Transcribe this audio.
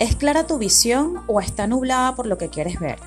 ¿Es clara tu visión o está nublada por lo que quieres ver?